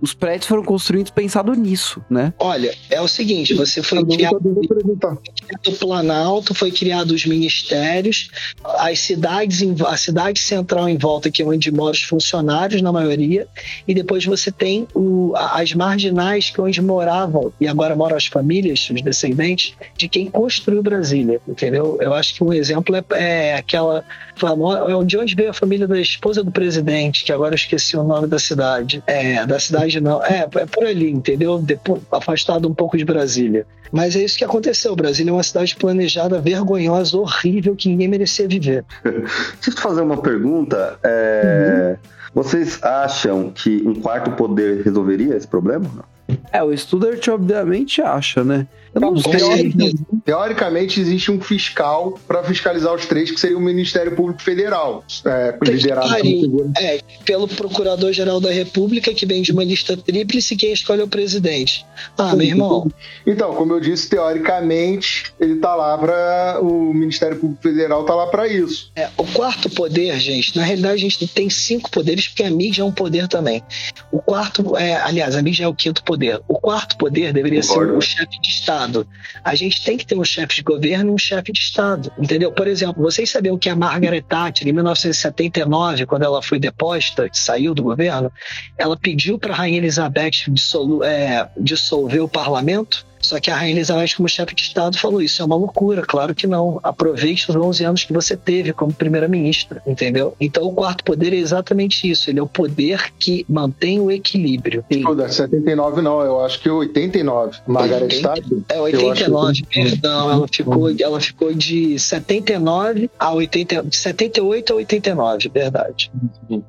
Os prédios foram construídos pensado nisso, né? Olha, é o seguinte, você foi criado... O Planalto, foi criado os ministérios, as cidades, a cidade central em volta, que é onde moram os funcionários, na maioria, e depois você tem o, as marginais que onde moravam, e agora moram as famílias, os descendentes, de quem construiu Brasília, entendeu? Eu acho que um exemplo é, é aquela famosa, é de onde veio a família da esposa do presidente, que agora eu esqueci o nome da cidade. É, da cidade não, é, é por ali, entendeu? Depois, afastado um pouco de Brasília. Mas é isso que aconteceu. Brasília é uma cidade planejada, vergonhosa, horrível, que ninguém merecia viver. Deixa eu te fazer uma pergunta. É... Uhum. Vocês acham que um quarto poder resolveria esse problema? É, o Studart obviamente acha, né? Teoricamente, teoricamente, existe um fiscal para fiscalizar os três, que seria o Ministério Público Federal, é, liderado pelo... É, pelo Procurador-Geral da República, que vem de uma lista tríplice, quem escolhe é o presidente. Ah, meu irmão. Então, como eu disse, teoricamente, ele tá lá para o Ministério Público Federal tá lá para isso. É, o quarto poder, gente, na realidade a gente tem cinco poderes, porque a mídia é um poder também. O quarto, é, aliás, a mídia é o quinto poder. O quarto poder deveria Concordo. ser o chefe de Estado. A gente tem que ter um chefe de governo e um chefe de Estado, entendeu? Por exemplo, vocês sabiam que a Margaret Thatcher, em 1979, quando ela foi deposta, saiu do governo, ela pediu para a Rainha Elizabeth é, dissolver o parlamento? Só que a Rainha Elizabeth, como chefe de Estado, falou: Isso é uma loucura, claro que não. Aproveite os 11 anos que você teve como primeira-ministra, entendeu? Então, o quarto poder é exatamente isso: ele é o poder que mantém o equilíbrio. Não, 79 não, eu acho que 89. Margaret Thatcher. É 89, que... perdão. Ela ficou, ela ficou de 79 a 80, de 78 a 89, verdade.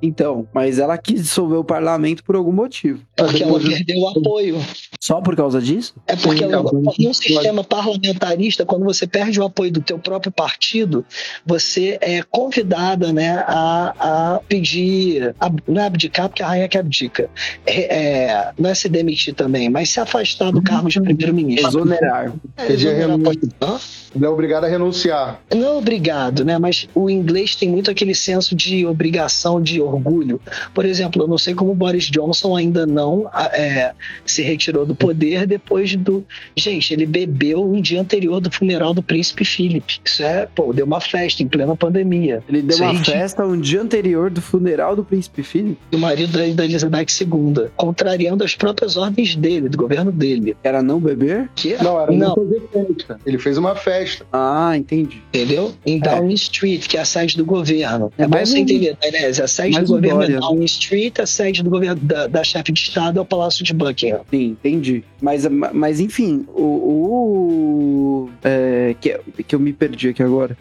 Então, mas ela quis dissolver o parlamento por algum motivo. Porque ela perdeu o apoio. Só por causa disso? É porque porque num sistema parlamentarista, quando você perde o apoio do teu próprio partido, você é convidada né, a, a pedir, a, não é abdicar, porque a rainha que abdica, é, é, não é se demitir também, mas se afastar do cargo de primeiro-ministro. Exonerar. É, exonerar. Ele é obrigado a renunciar. Não é obrigado, né? Mas o inglês tem muito aquele senso de obrigação, de orgulho. Por exemplo, eu não sei como o Boris Johnson ainda não é, se retirou do poder depois do, Gente, ele bebeu um dia anterior do funeral do príncipe Philip. Isso é, pô, deu uma festa em plena pandemia. Ele deu Isso é uma ridículo. festa um dia anterior do funeral do príncipe Philip. do marido da, da Elizabeth II, contrariando as próprias ordens dele, do governo dele. Era não beber? Que Não, era não, não fazer festa. Ele fez uma festa. Ah, entendi. entendeu? Em Downing Street, que é a sede do governo. É, É bom mais você entender, Inés, a sede do governo Dória. é Downing Street, a sede do governo da, da chefe de estado é o Palácio de Buckingham. Sim, entendi. Mas, mas enfim, o. o- é, que, que eu me perdi aqui agora.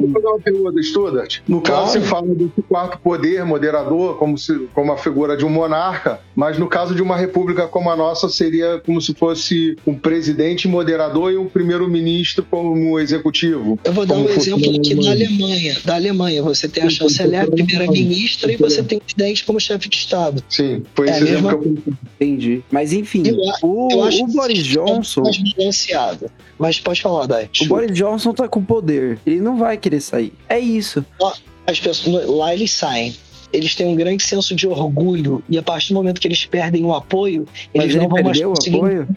Vou fazer uma pergunta, Studart. No caso, você fala desse quarto poder moderador como, se, como a figura de um monarca, mas no caso de uma república como a nossa, seria como se fosse um presidente moderador e um primeiro-ministro como executivo. Eu vou dar um exemplo aqui da Alemanha. Da Alemanha, você tem a chanceler, a primeira-ministra e você tem o presidente como chefe de estado. Sim, foi É esse exemplo mesmo? que eu entendi. Mas enfim, Eu- o, Eu acho o Boris é Johnson. mais. Mas pode falar, Dai. O Boris Johnson tá com poder. Ele não vai querer sair. É isso. As pessoas, lá eles saem. Eles têm um grande senso de orgulho e a partir do momento que eles perdem o apoio, Mas eles ele não vão mais perdeu o conseguir. apoio?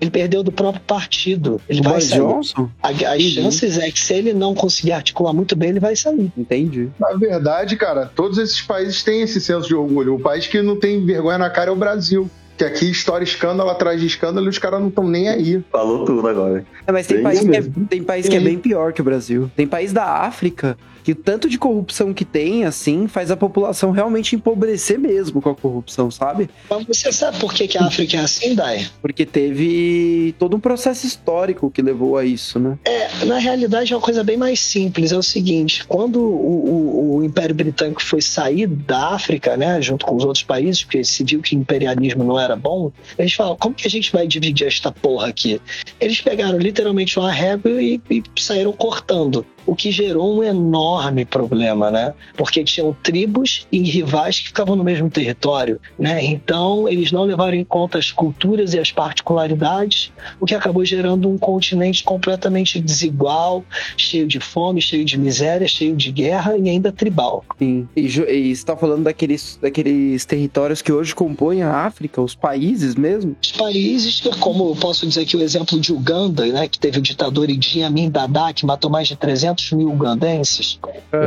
Ele perdeu do próprio partido. Ele O vai Boris sair. Johnson? A- As Entendi. chances é que se ele não conseguir articular muito bem, ele vai sair. Entendi. Na verdade, cara, todos esses países têm esse senso de orgulho. O país que não tem vergonha na cara é o Brasil. Que aqui estoura escândalo atrás de escândalo e os caras não estão nem aí. Falou tudo agora. É, mas tem Bem país, que é, tem país que é Sim. bem pior que o Brasil. Tem país da África que o tanto de corrupção que tem, assim, faz a população realmente empobrecer mesmo com a corrupção, sabe? Mas você sabe por que, que a África é assim, Dai? Porque teve todo um processo histórico que levou a isso, né? É, na realidade é uma coisa bem mais simples. É o seguinte: quando o, o- o Império Britânico foi sair da África, né, junto com os outros países, porque se viu que o imperialismo não era bom, eles falaram: como que a gente vai dividir esta porra aqui? Eles pegaram literalmente uma régua e, e saíram cortando. O que gerou um enorme problema, né? Porque tinham tribos e rivais que ficavam no mesmo território, né? Então eles não levaram em conta as culturas e as particularidades, o que acabou gerando um continente completamente desigual, cheio de fome, cheio de miséria, cheio de guerra e ainda tribal. Sim. E, e você tá falando daqueles, daqueles territórios que hoje compõem a África, os países mesmo? Os países, como eu posso dizer aqui o exemplo de Uganda, né, que teve o ditador Idi Amin Dada, que matou mais de 300 mil ugandenses,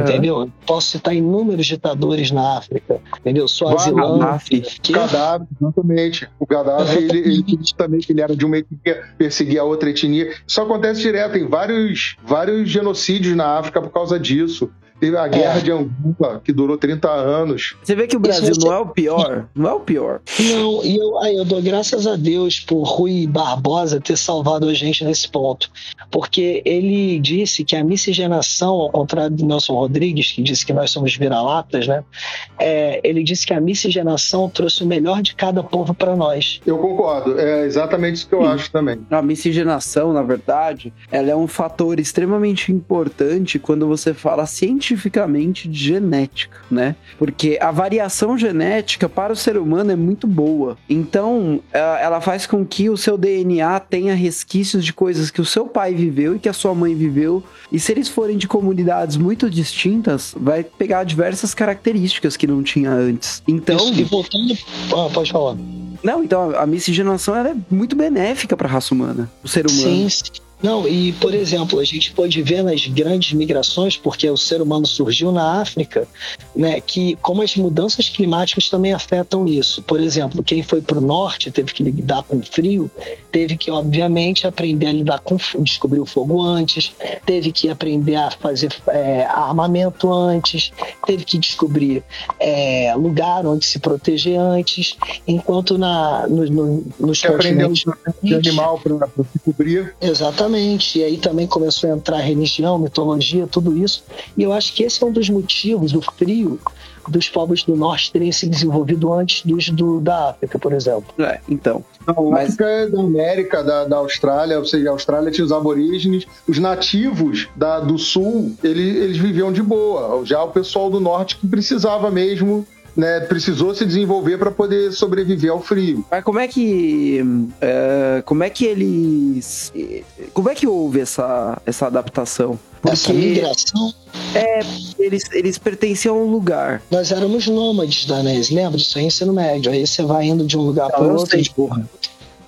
entendeu? Posso citar inúmeros ditadores na África, entendeu? Suazilândia, que- O Gaddafi, exatamente. O Gaddafi, ele, ele disse também que ele era de uma etnia, perseguia a outra etnia. Isso acontece direto. Tem vários, vários genocídios na África por causa disso. Teve a guerra de Angola, que durou 30 anos. Você vê que o Brasil você- não é o pior? Não é o pior. Não, e eu, aí eu dou graças a Deus por Rui Barbosa ter salvado a gente nesse ponto. Porque ele disse que a miscigenação, ao contrário do Nelson Rodrigues, que disse que nós somos vira-latas, né? É, ele disse que a miscigenação trouxe o melhor de cada povo para nós. Eu concordo. É exatamente isso que eu Sim. acho também. A miscigenação, na verdade, ela é um fator extremamente importante quando você fala cientificamente de genética, né? Porque a variação genética para o ser humano é muito boa. Então, a- ela faz com que o seu DNA tenha resquícios de coisas que o seu pai viveu e que a sua mãe viveu. E se eles forem de comunidades muito distintas, vai pegar diversas características que não tinha antes. Então, Isso, e voltando. Ah, pode falar. não, então a miscigenação é muito benéfica para a raça humana, o ser humano. Sim, sim. Não, e por exemplo, a gente pode ver nas grandes migrações, porque o ser humano surgiu na África, né, que como as mudanças climáticas também afetam isso. Por exemplo, quem foi para o norte teve que lidar com frio, teve que obviamente aprender a lidar com descobrir o fogo antes, teve que aprender a fazer é, armamento antes, teve que descobrir é, lugar onde se proteger antes, enquanto na no, no, nos Que aprendeu continentes de animal para se cobrir. Exatamente. E aí também começou a entrar religião, mitologia, tudo isso. E eu acho que esse é um dos motivos do frio dos povos do norte terem se desenvolvido antes dos do, da África, por exemplo. É, então. A Mas- África é da América, da, da Austrália, ou seja, a Austrália tinha os aborígenes, os nativos da, do sul, eles, eles viviam de boa. Já o pessoal do norte que precisava mesmo, né, precisou se desenvolver para poder sobreviver ao frio. Mas como é que. é, como é que eles. Como é que houve essa, essa adaptação? Essa Porque migração, eles, eles pertenciam a um lugar. nós éramos nômades danês, lembra disso aí, ensino médio. Aí você vai indo de um lugar para outro. sei, porra.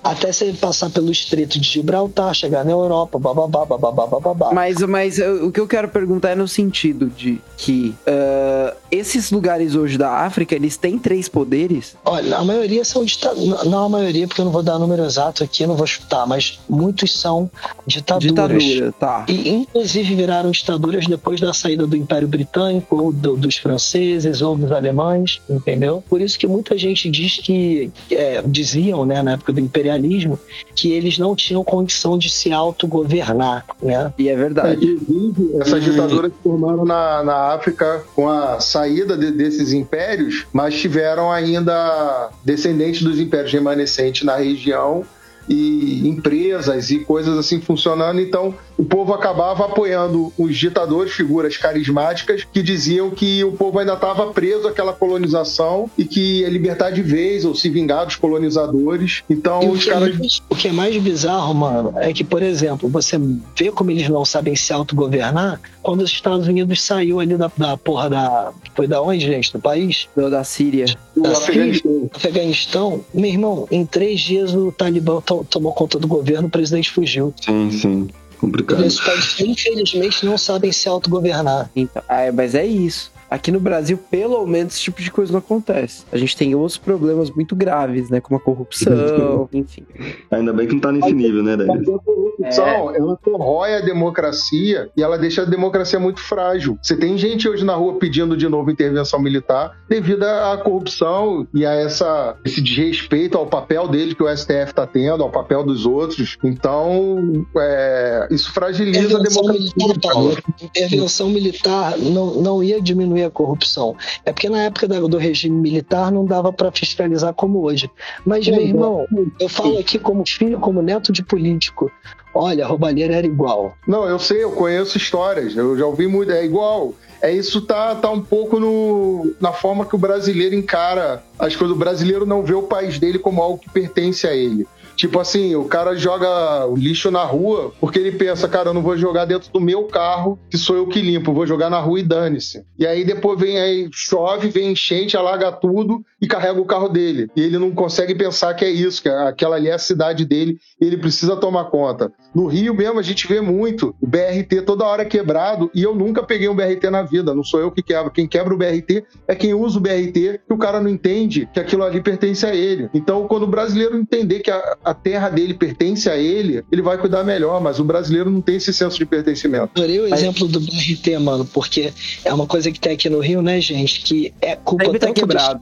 até você passar pelo Estreito de Gibraltar, chegar na Europa, bababá, bababá, bababá. Mas, mas eu- o que eu quero perguntar é no sentido de que ah, esses lugares hoje da África, eles têm três poderes? Olha, a maioria são ditaduras. Não a maioria, porque eu não vou dar número exato aqui, não vou chutar, mas muitos são ditaduras. Ditadura, tá. E inclusive viraram ditaduras depois da saída do Império Britânico, ou do- dos franceses, ou dos alemães, entendeu? Por isso que muita gente diz que, é, diziam, né, na época do imperialismo, que eles não tinham condição de se autogovernar, né? E é É, verdade. inclusive, essas ditaduras se formaram na, na África com a saída de- desses impérios, mas tiveram ainda descendentes dos impérios remanescentes na região e empresas e coisas assim funcionando. Então, o povo acabava apoiando os ditadores, figuras carismáticas, que diziam que o povo ainda estava preso àquela colonização e que ia libertar de vez ou se vingar dos colonizadores. Então, E o os que, é caras. mais, o que é mais bizarro, mano, é que, por exemplo, você vê como eles não sabem se autogovernar quando os Estados Unidos saiu ali da, da porra da. Foi da onde, gente? Do país? Do- Da Síria. O da Afeganistão. Afeganistão. Meu irmão, em três dias o Talibã to- tomou conta do governo, o presidente fugiu. Sim, sim. Complicado. Esses países, infelizmente, não sabem se autogovernar. Então, ah, mas é isso. Aqui no Brasil, pelo menos, esse tipo de coisa não acontece. A gente tem outros problemas muito graves, né? Como a corrupção, enfim. Ainda bem que não tá nesse nível, né, Mas David? a corrupção, ela corrói a democracia e ela deixa a democracia muito frágil. Você tem gente hoje na rua pedindo de novo intervenção militar devido à corrupção e a essa, esse desrespeito ao papel dele que o STF está tendo, ao papel dos outros. Então, é, isso fragiliza a democracia. militar, intervenção militar não, não ia diminuir a corrupção. É porque na época do regime militar não dava para fiscalizar como hoje. Mas, meu irmão, eu falo aqui como filho, como neto de político. Olha, a roubalheira era igual. Não, eu sei, eu conheço histórias, eu já ouvi muito, é igual. É isso tá, tá um pouco no, na forma que o brasileiro encara as coisas. O brasileiro não vê o país dele como algo que pertence a ele. Tipo assim, o cara joga o lixo na rua porque ele pensa, cara, eu não vou jogar dentro do meu carro, que sou eu que limpo, vou jogar na rua e dane-se. E aí depois vem aí, chove, vem enchente, alaga tudo e carrega o carro dele. E ele não consegue pensar que é isso, que aquela ali é a cidade dele e ele precisa tomar conta. No Rio mesmo a gente vê muito o BRT toda hora quebrado e eu nunca peguei um BRT na vida, não sou eu que quebro. Quem quebra o BRT é quem usa o BRT e o cara não entende que aquilo ali pertence a ele. Então, quando o brasileiro entender que a, a terra dele pertence a ele, ele vai cuidar melhor, mas o brasileiro não tem esse senso de pertencimento. Adorei o Mas- exemplo do BRT, mano, porque é uma coisa que tem aqui no Rio, né, gente, que é culpa Sempre tá tanto do quebrado.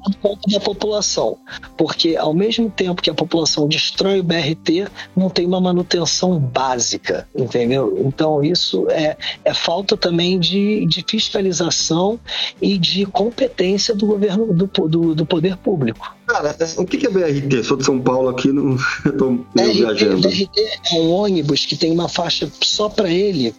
Da população. Porque ao mesmo tempo que a população destrói o BRT, não tem uma manutenção básica, entendeu? Então isso é, é falta também de, de fiscalização e de competência do governo, do, do, do poder público. Cara, o que que é BRT? Sou de São Paulo aqui, não... eu tô meio BRT, viajando. BRT é um ônibus que tem uma faixa só para ele,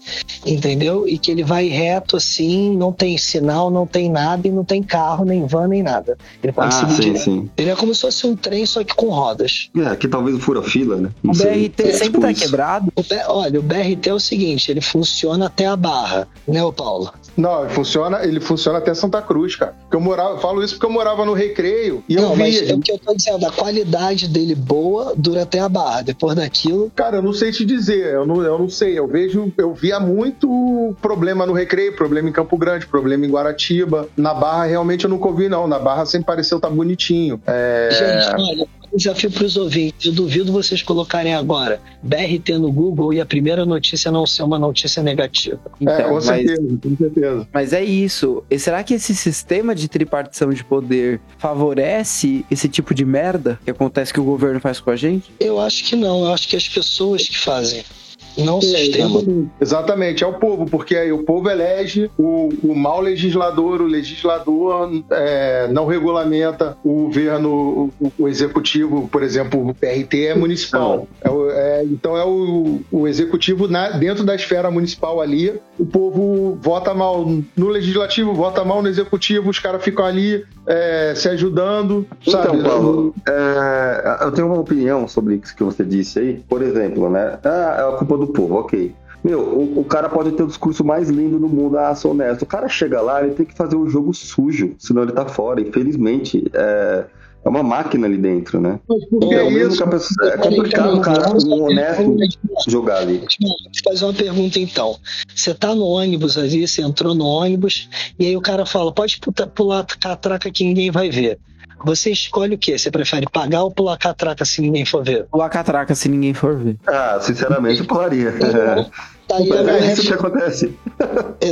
entendeu? E que ele vai reto assim, não tem sinal, não tem nada e não tem carro, nem van, nem nada. Ele pode Ah, seguir sim, sim. Ele é como se fosse um trem, só que com rodas. É, aqui talvez o fura-fila, né? Não O sei. BRT É, sempre tipo tá isso. quebrado. O olha, o BRT é o seguinte, ele funciona até a barra, né, ô Paulo? Não, ele funciona, ele funciona até Santa Cruz, cara. Porque eu morava, eu falo isso porque eu morava no Recreio e eu não, mas via. é o que eu tô dizendo, a qualidade dele boa dura até a barra. Depois daquilo, Cara, eu não sei te dizer, eu não, eu não sei. Eu vejo, eu via muito problema no Recreio, problema em Campo Grande, problema em Guaratiba. Na Barra, realmente eu nunca ouvi, não. Na Barra sempre pareceu tá bonitinho. É, Gente, olha, um desafio para os ouvintes. Eu duvido vocês colocarem agora BRT no Google e a primeira notícia não ser uma notícia negativa. Então, é, com mas, certeza, com certeza. mas é isso. E será que esse sistema de tripartição de poder favorece esse tipo de merda que acontece que o governo faz com a gente? Eu acho que não, eu acho que as pessoas que fazem, não o sistema. Exatamente. Exatamente, é o povo, porque aí o povo elege o, o mau legislador, o legislador é, não regulamenta o governo, o, o executivo, por exemplo, o PRT é municipal. É o- é, então é o, o executivo na- dentro da esfera municipal ali, o povo vota mal no legislativo, vota mal no executivo, os caras ficam ali é, se ajudando, sabe? Então, Paulo, é, eu tenho uma opinião sobre isso que você disse aí. Por exemplo, né? Ah, é a culpa do povo, ok. Meu, o, o cara pode ter o discurso mais lindo do mundo, ah, sou honesto. O cara chega lá, ele tem que fazer o jogo sujo, senão ele tá fora. Infelizmente, é, é uma máquina ali dentro, né? Mas por que Então, mesmo isso? que a pessoa, é complicado o cara, um honesto, jogar ali. Vou fazer uma pergunta então. Você tá no ônibus ali, você entrou no ônibus, e aí o cara fala: pode pular a catraca que ninguém vai ver. Você escolhe o quê? Você prefere pagar ou pular a catraca se ninguém for ver? Pular catraca se ninguém for ver. Ah, sinceramente, eu pularia. Mas é isso que acontece.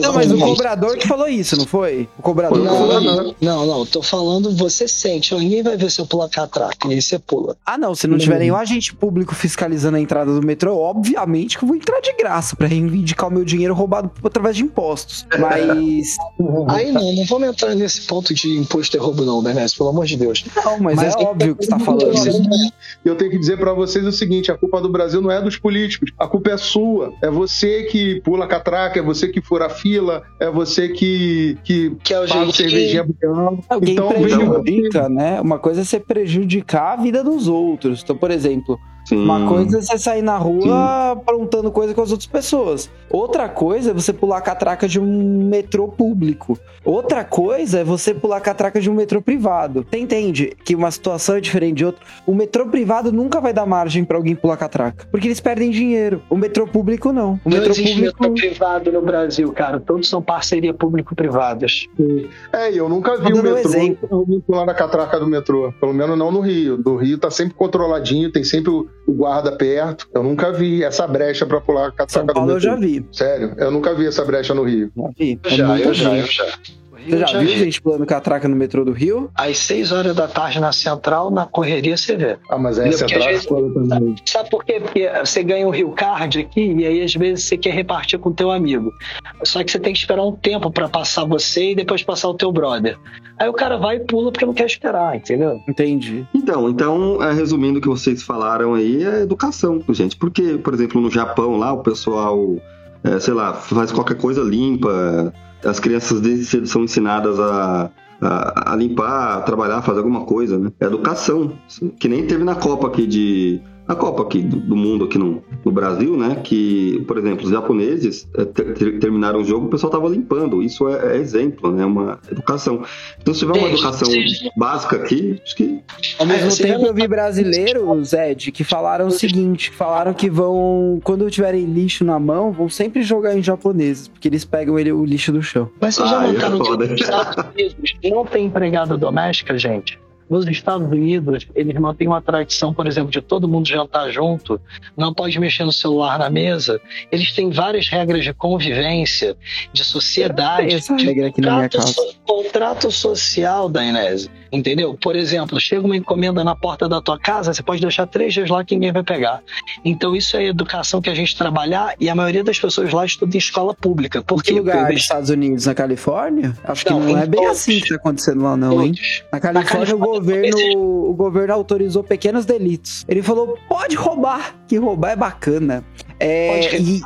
Não, mas o cobrador que falou isso, não foi? O cobrador Foi o que falou cobrador. isso. Não, não, tô falando, você sente, ninguém vai ver se eu pular catraca, e aí você pula. Ah, não, se não tiver nenhum agente público fiscalizando a entrada do metrô, obviamente que eu vou entrar de graça pra reivindicar o meu dinheiro roubado através de impostos. Mas. Aí não, não vamos entrar nesse ponto de imposto e roubo, não, Benes, pelo amor de Deus. Não, mas, Mas é aí- óbvio que você tá falando. Eu tenho que dizer pra vocês o seguinte: a culpa do Brasil não é dos políticos, a culpa é sua. É você que pula a catraca, é você que fura a fila, é você que, que Que é o paga cervejinha bucão. Alguém Então, prejudica, né? Uma coisa é você prejudicar a vida dos outros. Então, por exemplo, Sim. uma coisa é você sair na rua aprontando coisa com as outras pessoas. Outra coisa é você pular a catraca de um metrô público. Outra coisa é você pular a catraca de um metrô privado. Você entende que uma situação é diferente de outra? O metrô privado nunca vai dar margem pra alguém pular a catraca. Porque eles perdem dinheiro. O metrô público não. O Não metrô existe público. metrô privado no Brasil, cara. Todos são parceria público-privadas. É, eu nunca vi o um metrô exemplo. alguém pular na catraca do metrô. Pelo menos não no Rio. Do Rio tá sempre controladinho, tem sempre o o guarda perto. Eu nunca vi essa brecha pra pular a catraca São do Paulo eu já vi. Sério, eu nunca vi essa brecha no Rio. Já vi. Eu É já, muita eu já, eu já. Você já viu gente pulando catraca no metrô do Rio? Às 6 horas da tarde na central, na correria você vê. Ah, mas é Entendeu? Porque central vezes- também. Sabe por quê? Porque você ganha o Rio Card aqui e aí às vezes você quer repartir com o teu amigo. Só que você tem que esperar um tempo pra passar você e depois passar o teu brother. Aí o cara vai e pula porque não quer esperar, entendeu? Entendi. Então, então, é, resumindo o que vocês falaram aí, é educação, gente. Porque, por exemplo, no Japão lá, o pessoal, é, sei lá, faz qualquer coisa limpa, as crianças desde cedo são ensinadas a, a, a limpar, a trabalhar, fazer alguma coisa, né? É educação, que nem teve na Copa aqui de... Na Copa aqui do, do mundo, aqui no, no Brasil, né? Que, por exemplo, os japoneses é, ter- ter- terminaram o jogo, o pessoal tava limpando. Isso é, é exemplo, né? Uma educação. Então, se tiver uma educação básica aqui, acho que Ao mesmo É, você tempo, eu vi brasileiros, Ed, que falaram o seguinte: falaram que vão, quando tiverem lixo na mão, vão sempre jogar em japoneses, porque eles pegam ele, o lixo do chão. Mas vocês já Ah, notaram é que Unidos não tem empregada doméstica, gente? Nos Estados Unidos, eles mantêm uma tradição, por exemplo, de todo mundo jantar junto, não pode mexer no celular na mesa. Eles têm várias regras de convivência, de sociedade, de contrato, so- contrato social da Inés. Entendeu? Por exemplo, chega uma encomenda na porta da tua casa, você pode deixar três dias lá que ninguém vai pegar. Então, isso é a educação que a gente trabalhar e a maioria das pessoas lá estuda em escola pública. Por que lugar Porque dos Estados Unidos? Na Califórnia? Acho que Não, não, em é bem todos. assim que tá acontecendo lá, não, hein? Na Califórnia, o, Califórnia, governo, o governo autorizou pequenos delitos. Ele falou: pode roubar, que roubar é bacana. É, Pode e,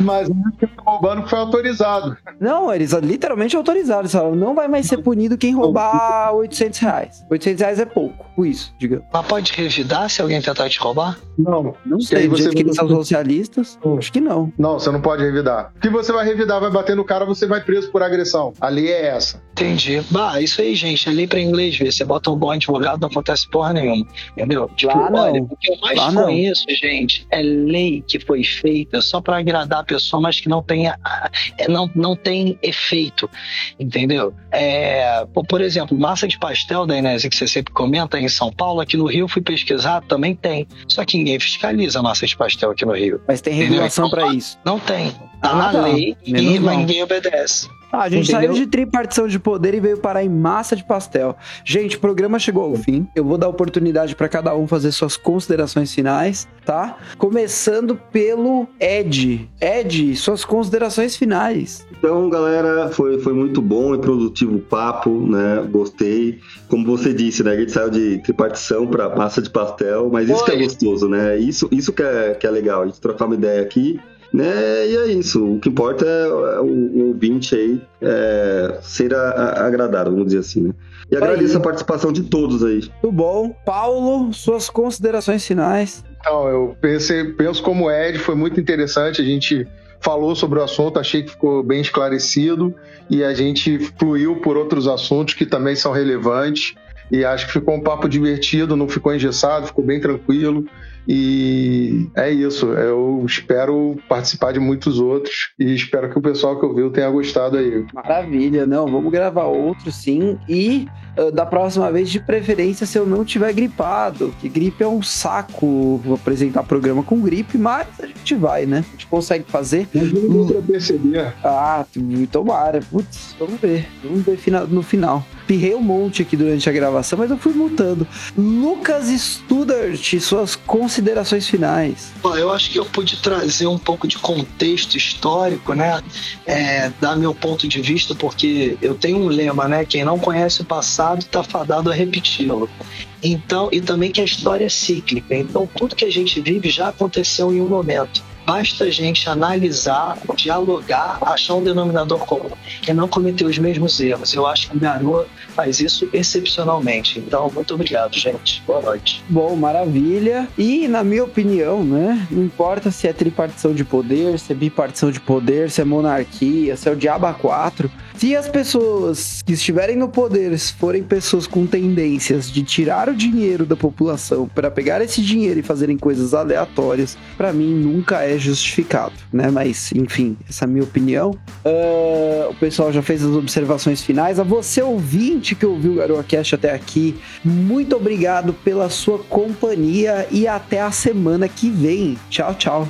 Mas o que roubando foi autorizado. não, eles literalmente autorizaram. Eles falaram: não vai mais ser punido quem roubar 800 reais. 800 reais é pouco, por isso, digamos. Mas pode revidar se alguém tentar te roubar? Não. Não sei, você- que eles são socialistas, acho que não. Não, você não pode revidar. O que você vai revidar, vai bater no cara, você vai preso por agressão. A lei é essa. Entendi. Bah, isso aí, gente, é lei pra inglês ver. Você bota um bom advogado, não acontece porra nenhuma. Entendeu? Tipo, Lá não. olha, o que eu mais Lá não. conheço, gente, é lei que foi feita só pra agradar a pessoa, mas que não tenha, é, não, não tem efeito. Entendeu? É, por exemplo, massa de pastel da Inés, que você sempre comenta em São Paulo, aqui no Rio, fui pesquisar, também tem. Só que ninguém fiscaliza massa de pastel aqui no Rio. Mas tem regulação pra isso. Não tem. Tá Ah, na tá. lei e Menos mal. ninguém obedece. Ah, a gente Entendeu? saiu de tripartição de poder e veio parar em massa de pastel. Gente, o programa chegou ao fim. Eu vou dar oportunidade para cada um fazer suas considerações finais, tá? Começando pelo Ed. Ed, suas considerações finais. Então, galera, foi, foi muito bom e produtivo o papo, né? Gostei. Como você disse, né? A gente saiu de tripartição para massa de pastel, mas isso que é gostoso, né? Isso, isso que, é, que é legal, a gente trocar uma ideia aqui. Né? E é isso. O que importa é o, o ouvinte aí é, ser a- a- agradado, vamos dizer assim, né? E agradeço a participação de todos aí. Tudo bom? Paulo, suas considerações finais. Então, eu pensei, penso como Ed, foi muito interessante. A gente falou sobre o assunto, achei que ficou bem esclarecido e a gente fluiu por outros assuntos que também são relevantes. E acho que ficou um papo divertido, não ficou engessado, ficou bem tranquilo. E é isso. Eu espero participar de muitos outros e espero que o pessoal que ouviu tenha gostado aí. Maravilha, não, vamos gravar outros sim. E uh, da próxima vez, de preferência, se eu não tiver gripado, que gripe é um saco. Vou apresentar programa com gripe, mas a gente vai, né? A gente consegue fazer. Não pra perceber. Ah, tomara. Putz, vamos ver. Vamos ver no final. Pirrei um monte aqui durante a gravação, mas eu fui mutando. Lucas Studart, suas considerações finais. Eu acho que eu pude trazer um pouco de contexto histórico, né? É, dar meu ponto de vista, porque eu tenho um lema, né? Quem não conhece o passado está fadado a repeti-lo. Então, e também que a história é cíclica. Então, tudo que a gente vive já aconteceu em um momento. Basta a gente analisar, dialogar, achar um denominador comum e não cometer os mesmos erros. Eu acho que o Garoa faz isso excepcionalmente. Então, muito obrigado, gente. Boa noite. Bom, maravilha. E, na minha opinião, né? Não importa se é tripartição de poder, se é bipartição de poder, se é monarquia, se é o diabo 4. Se as pessoas que estiverem no poder forem pessoas com tendências de tirar o dinheiro da população para pegar esse dinheiro e fazerem coisas aleatórias, para mim nunca é justificado, né? Mas, enfim, essa é a minha opinião. Uh, o pessoal já fez as observações finais. A você, ouvinte que ouviu o GaroaCast até aqui, muito obrigado pela sua companhia e até a semana que vem. Tchau, tchau.